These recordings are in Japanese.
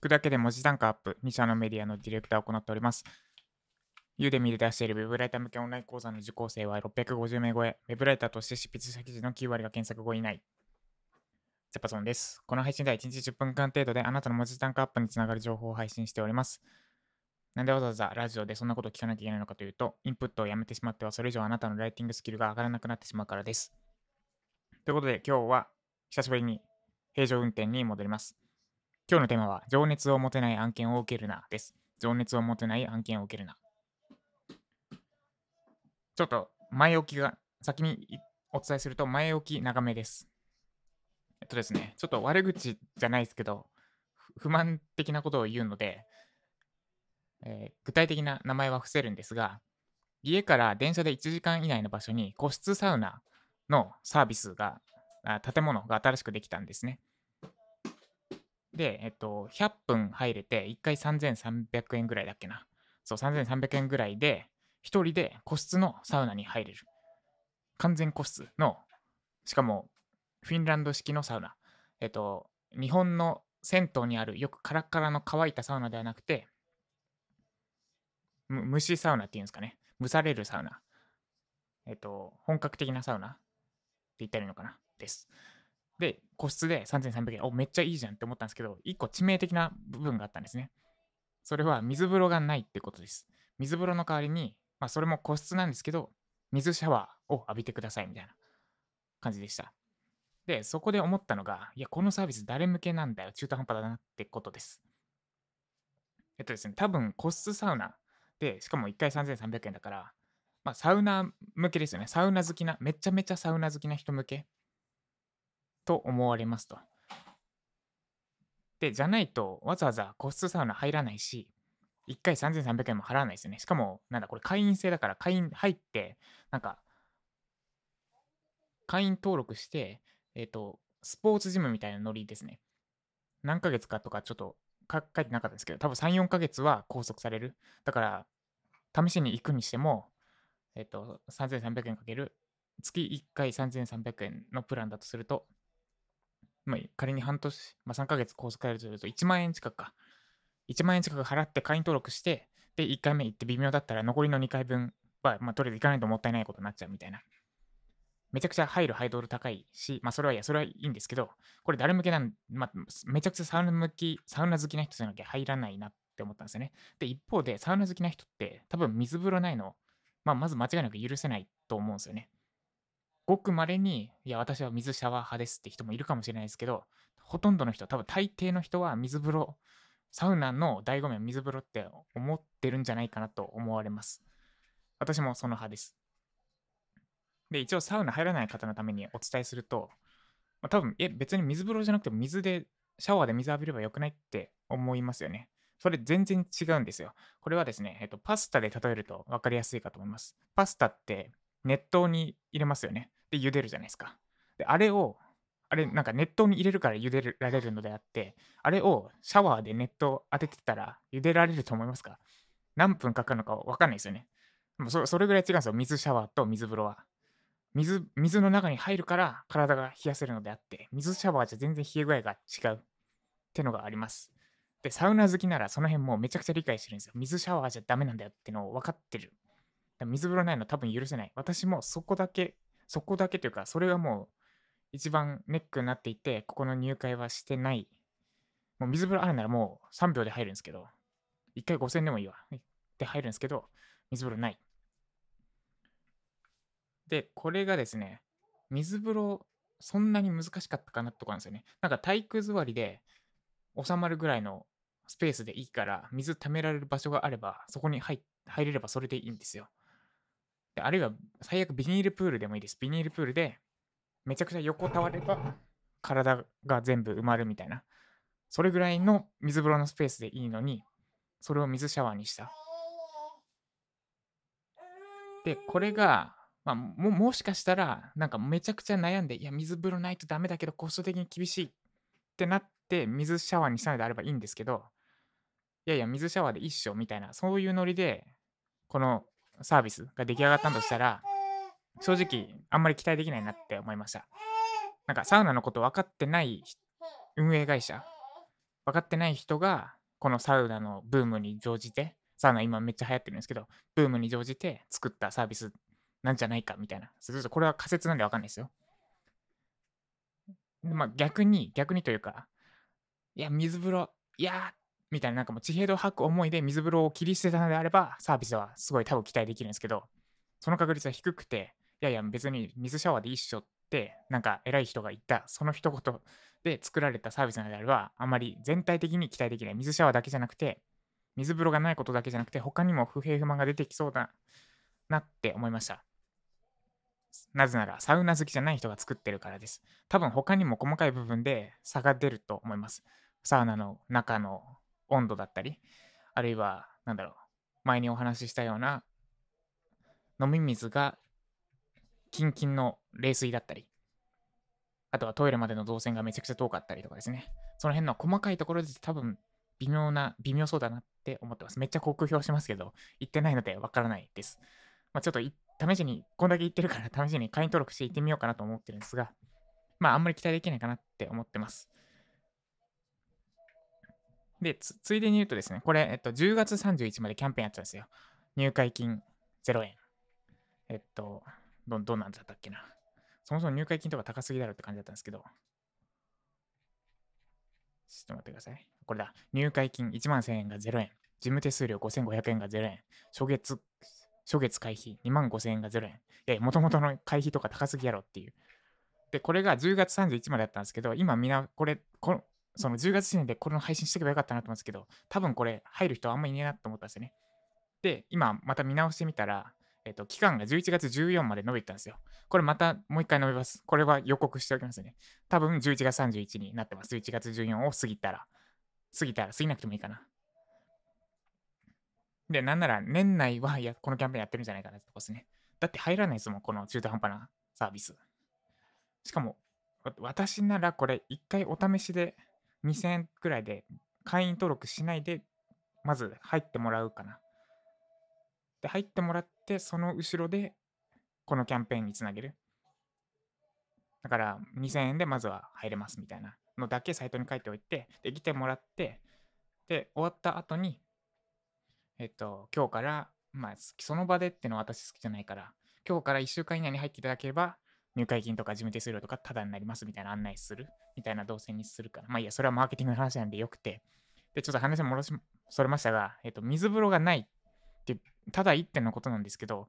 聞くだけで文字単価アップ、2社のメディアのディレクターを行っております。ユーデミで出しているウェブライター向けオンライン講座の受講生は650名超え、ウェブライターとして執筆した記事の9割が検索後以内。ジャパソンです。この配信では1日10分間程度であなたの文字単価アップにつながる情報を配信しております。なんでわざわざラジオでそんなことを聞かなきゃいけないのかというと、インプットをやめてしまってはそれ以上あなたのライティングスキルが上がらなくなってしまうからです。ということで今日は久しぶりに平常運転に戻ります。今日のテーマは、情熱を持てない案件を受けるなです。情熱を持てない案件を受けるな。ちょっと前置きが、先にお伝えすると前置き長めです。えっとですね、ちょっと悪口じゃないですけど、不満的なことを言うので、えー具体的な名前は伏せるんですが、家から電車で1時間以内の場所に個室サウナのサービスが、あ建物が新しくできたんですね。で、えっと、100分入れて、1回3300円ぐらいだっけな。そう、3300円ぐらいで、1人で個室のサウナに入れる。完全個室の、しかも、フィンランド式のサウナ。えっと、日本の銭湯にあるよくカラッカラの乾いたサウナではなくて、む蒸しサウナっていうんですかね。蒸されるサウナ。えっと、本格的なサウナって言ったらいいのかなです。で、個室で3300円。お、めっちゃいいじゃんって思ったんですけど、一個致命的な部分があったんですね。それは水風呂がないってことです。水風呂の代わりに、まあ、それも個室なんですけど、水シャワーを浴びてくださいみたいな感じでした。で、そこで思ったのが、いや、このサービス誰向けなんだよ。中途半端だなってことです。えっとですね、多分個室サウナで、しかも1回3300円だから、まあ、サウナ向けですよね。サウナ好きな、めちゃめちゃサウナ好きな人向けと思われますと。で、じゃないと、わざわざ個室サウナ入らないし、1回3300円も払わないですよね。しかも、なんだ、これ会員制だから、会員入って、なんか、会員登録して、えっ、と、スポーツジムみたいなノリですね。何ヶ月かとかちょっと書いてなかったんですけど、多分3、4ヶ月は拘束される。だから、試しに行くにしても、えっ、と、3300円かける、月1回3300円のプランだとすると、まあ、仮に半年、まあ、3ヶ月拘束されるとすると1万円近くか。1万円近く払って会員登録して、で、1回目行って微妙だったら残りの2回分は、まあ、とりあえず行かないともったいないことになっちゃうみたいな。めちゃくちゃ入るハイドル高いし、まあ、それはいや、それはいいんですけど、これ誰向けなん、まあ、めちゃくちゃサウナ向き、サウナ好きな人じゃなきゃ入らないなって思ったんですよね。で、一方で、サウナ好きな人って、多分水風呂ないの、まあ、まず間違いなく許せないと思うんですよね。ごく稀に、いや、私は水シャワー派ですって人もいるかもしれないですけど、ほとんどの人、多分大抵の人は水風呂、サウナの醍醐味は水風呂って思ってるんじゃないかなと思われます。私もその派です。で、一応サウナ入らない方のためにお伝えすると、まあ、多分、え、別に水風呂じゃなくても水で、シャワーで水浴びればよくないって思いますよね。それ全然違うんですよ。これはですね、えっと、パスタで例えると分かりやすいかと思います。パスタって熱湯に入れますよね。で、茹でるじゃないですか。で、あれを、あれ、なんか熱湯に入れるから茹でられるのであって、あれをシャワーで熱湯当ててたら茹でられると思いますか？何分かかるのか分かんないですよね。もうそそれぐらい違うんですよ。水シャワーと水風呂は。水、水の中に入るから体が冷やせるのであって、水シャワーじゃ全然冷え具合が違うってのがあります。で、サウナ好きならその辺もめちゃくちゃ理解してるんですよ。水シャワーじゃダメなんだよってのを分かってる。水風呂ないの多分許せない。私もそこだけ、そこだけというか、それがもう一番ネックになっていて、ここの入会はしてない。もう水風呂あるならもう3秒で入るんですけど、1回5000でもいいわ。で入るんですけど、水風呂ない。で、これがですね、水風呂、そんなに難しかったかなってとこなんですよね。なんか体育座りで収まるぐらいのスペースでいいから、水溜められる場所があれば、そこに入入れればそれでいいんですよ。あるいは、最悪ビニールプールでもいいです。ビニールプールで、めちゃくちゃ横たわれば、体が全部埋まるみたいな。それぐらいの水風呂のスペースでいいのに、それを水シャワーにした。で、これが、まあ、ももしかしたら、なんかめちゃくちゃ悩んで、いや、水風呂ないとダメだけど、コスト的に厳しいってなって、水シャワーにしたのであればいいんですけど、いやいや、水シャワーで一緒みたいな、そういうノリで、このサービスが出来上がったとしたら、正直、あんまり期待できないなって思いました。なんか、サウナのこと分かってない運営会社、分かってない人が、このサウナのブームに乗じて、サウナ今めっちゃ流行ってるんですけど、ブームに乗じて作ったサービスなんじゃないかみたいな。それこれは仮説なんでわかんないですよ。まあ逆に、逆にというか、いや、水風呂、いやみたいな、なんかもう地平道を吐く思いで水風呂を切り捨てたのであれば、サービスはすごい多分期待できるんですけど、その確率は低くて、いやいや、別に水シャワーでいいって、なんか偉い人が言った、その一言で作られたサービスなのであれば、あまり全体的に期待できない。水シャワーだけじゃなくて、水風呂がないことだけじゃなくて、他にも不平不満が出てきそうだなって思いました。なぜなら、サウナ好きじゃない人が作ってるからです。多分他にも細かい部分で差が出ると思います。サウナの中の温度だったり、あるいは、なんだろう、前にお話ししたような、飲み水がキンキンの冷水だったり、あとはトイレまでの動線がめちゃくちゃ遠かったりとかですね。その辺の細かいところで多分微妙な、微妙そうだなって思ってます。めっちゃ酷評しますけど、言ってないのでわからないです。まあ、ちょっと試しに、こんだけ言ってるから試しに会員登録して行ってみようかなと思ってるんですが、まああんまり期待できないかなって思ってます。で、つついでに言うとですね、これ、えっと、10月31までキャンペーンやってたんですよ。入会金0円。えっと、ど、どうなんだったっけな。そもそも入会金とか高すぎだろって感じだったんですけど。ちょっと待ってください。これだ。入会金1万1000円が0円。事務手数料5500円が0円。初月、初月会費2万5000円が0円。いや、もともとの会費とか高すぎやろっていう。で、これが10月31までだったんですけど、今みんな、これ、こ、その10月時点でこれの配信しておけばよかったなと思うんですけど、多分これ入る人あんまりいねえなと思ったんですよね。で、今また見直してみたら、えっ、と、期間が11月14まで伸びたんですよ。これまたもう一回伸びます。これは予告しておきますね。多分11月31になってます。11月14を過ぎたら。過ぎたら、過ぎなくてもいいかな。で、なんなら年内はやこのキャンペーンやってるんじゃないかなってとこですね。だって入らないですもん、この中途半端なサービス。しかも、私ならこれ一回お試しで2000円くらいで会員登録しないで、まず入ってもらうかな。で、入ってもらって、その後ろで、このキャンペーンにつなげる。だから、2000円でまずは入れますみたいなのだけサイトに書いておいて、で、来てもらって、で、終わった後に、えっと、今日から、まあ、その場でっていうのは私好きじゃないから、今日から1週間以内に入っていただければ、入会金とか事務手数料とかタダになりますみたいな案内する？みたいな動線にするから。まあいいや、それはマーケティングの話なんでよくて。で、ちょっと話戻し、それましたが、えっと、水風呂がないって、ただ一点のことなんですけど、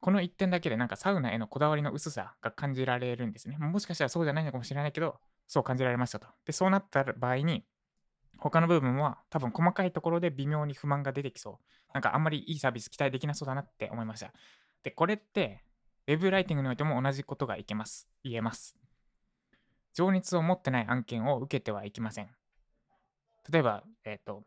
この一点だけでなんかサウナへのこだわりの薄さが感じられるんですね。もしかしたらそうじゃないのかもしれないけど、そう感じられましたと。で、そうなった場合に、他の部分は多分細かいところで微妙に不満が出てきそう。なんかあんまりいいサービス期待できなそうだなって思いました。で、これってウェブライティングにおいても同じことがいけます。言えます。情熱を持ってない案件を受けてはいけません。例えば、えっ、ー、と、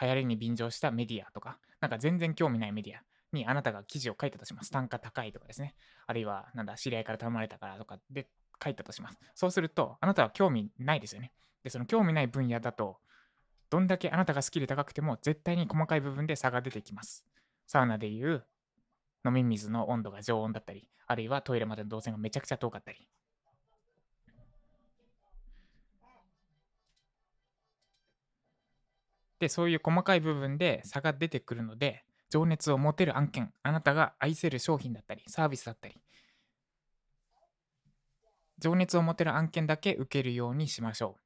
流行りに便乗したメディアとか、なんか全然興味ないメディアにあなたが記事を書いたとします。単価高いとかですね。あるいは、なんだ、知り合いから頼まれたからとかで書いたとします。そうすると、あなたは興味ないですよね。で、その興味ない分野だと、どんだけあなたがスキル高くても絶対に細かい部分で差が出てきます。サウナでいう飲み水の温度が常温だったり、あるいはトイレまでの動線がめちゃくちゃ遠かったり。で、そういう細かい部分で差が出てくるので、情熱を持てる案件、あなたが愛せる商品だったり、サービスだったり、情熱を持てる案件だけ受けるようにしましょう。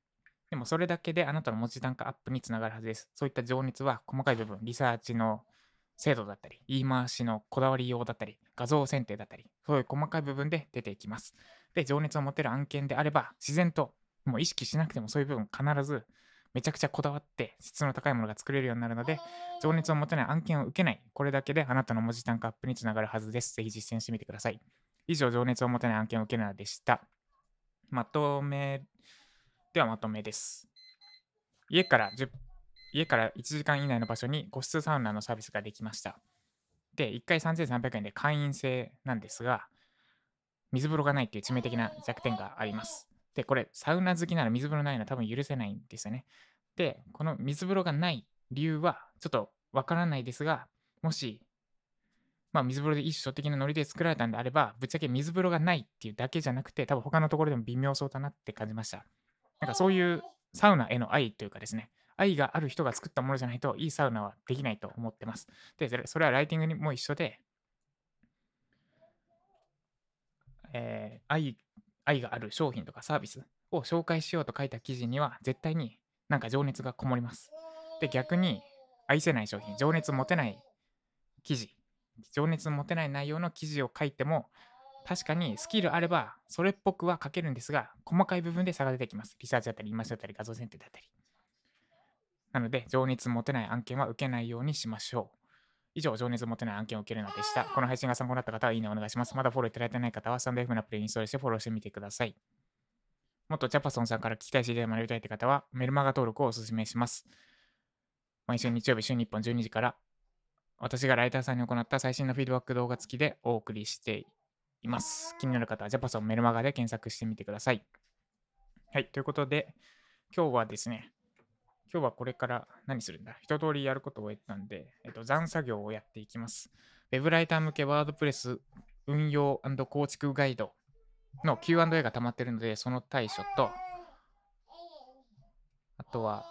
でもそれだけであなたの文字単価アップにつながるはずです。そういった情熱は細かい部分、リサーチの精度だったり、言い回しのこだわりようだったり、画像選定だったり、そういう細かい部分で出ていきます。で、情熱を持てる案件であれば、自然と、もう意識しなくてもそういう部分必ずめちゃくちゃこだわって質の高いものが作れるようになるので、情熱を持てない案件を受けない。これだけであなたの文字単価アップにつながるはずです。ぜひ実践してみてください。以上、情熱を持てない案件を受けるなでした。まとめ、ではまとめです。家から10家から1時間以内の場所に個室サウナのサービスができました。で、1回3300円で会員制なんですが、水風呂がないっていう致命的な弱点があります。で、これ、サウナ好きなら水風呂ないのは多分許せないんですよね。で、この水風呂がない理由はちょっとわからないですが、もし、まあ、水風呂で一緒的なノリで作られたんであれば、ぶっちゃけ水風呂がないっていうだけじゃなくて、多分他のところでも微妙そうだなって感じました。なんかそういうサウナへの愛というかですね、愛がある人が作ったものじゃないといいサウナはできないと思ってます。で、それはライティングにも一緒で、えー、愛愛がある商品とかサービスを紹介しようと書いた記事には絶対になんか情熱がこもります。で、逆に愛せない商品、情熱持てない記事、情熱持てない内容の記事を書いても確かにスキルあればそれっぽくは書けるんですが細かい部分で差が出てきます。リサーチだったり、イマジだったり、画像選定だったり。なので、情熱持てない案件は受けないようにしましょう。以上、情熱持てない案件を受けるのでした。この配信が参考になった方は、いいねお願いします。まだフォローいただいてない方は、スタンド F のアプリインストールしてフォローしてみてください。もっとジャパソンさんから聞きたい知り合い学びたいって方は、メルマガ登録をお勧めします。毎週日曜日、週日本12時から、私がライターさんに行った最新のフィードバック動画付きでお送りしています。気になる方は、ジャパソンメルマガで検索してみてください。はい、ということで、今日はですね、今日はこれから何するんだ？一通りやることを終えたんで、えっと、残作業をやっていきます。ウェブライター向けワードプレス運用構築ガイドの Q&A が溜まってるので、その対処と、あとは、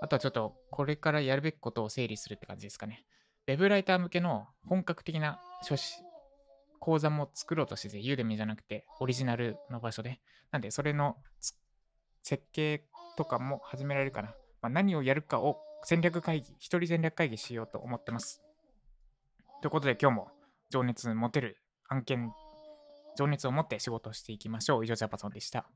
あとはちょっとこれからやるべきことを整理するって感じですかね。ウェブライター向けの本格的な書士、講座も作ろうとしてて、ユーデミじゃなくてオリジナルの場所で。なんで、それの設計とかも始められるかな。まあ、何をやるかを戦略会議、一人戦略会議しようと思ってます。ということで今日も情熱持てる案件、情熱を持って仕事をしていきましょう。以上、ジャパソンでした。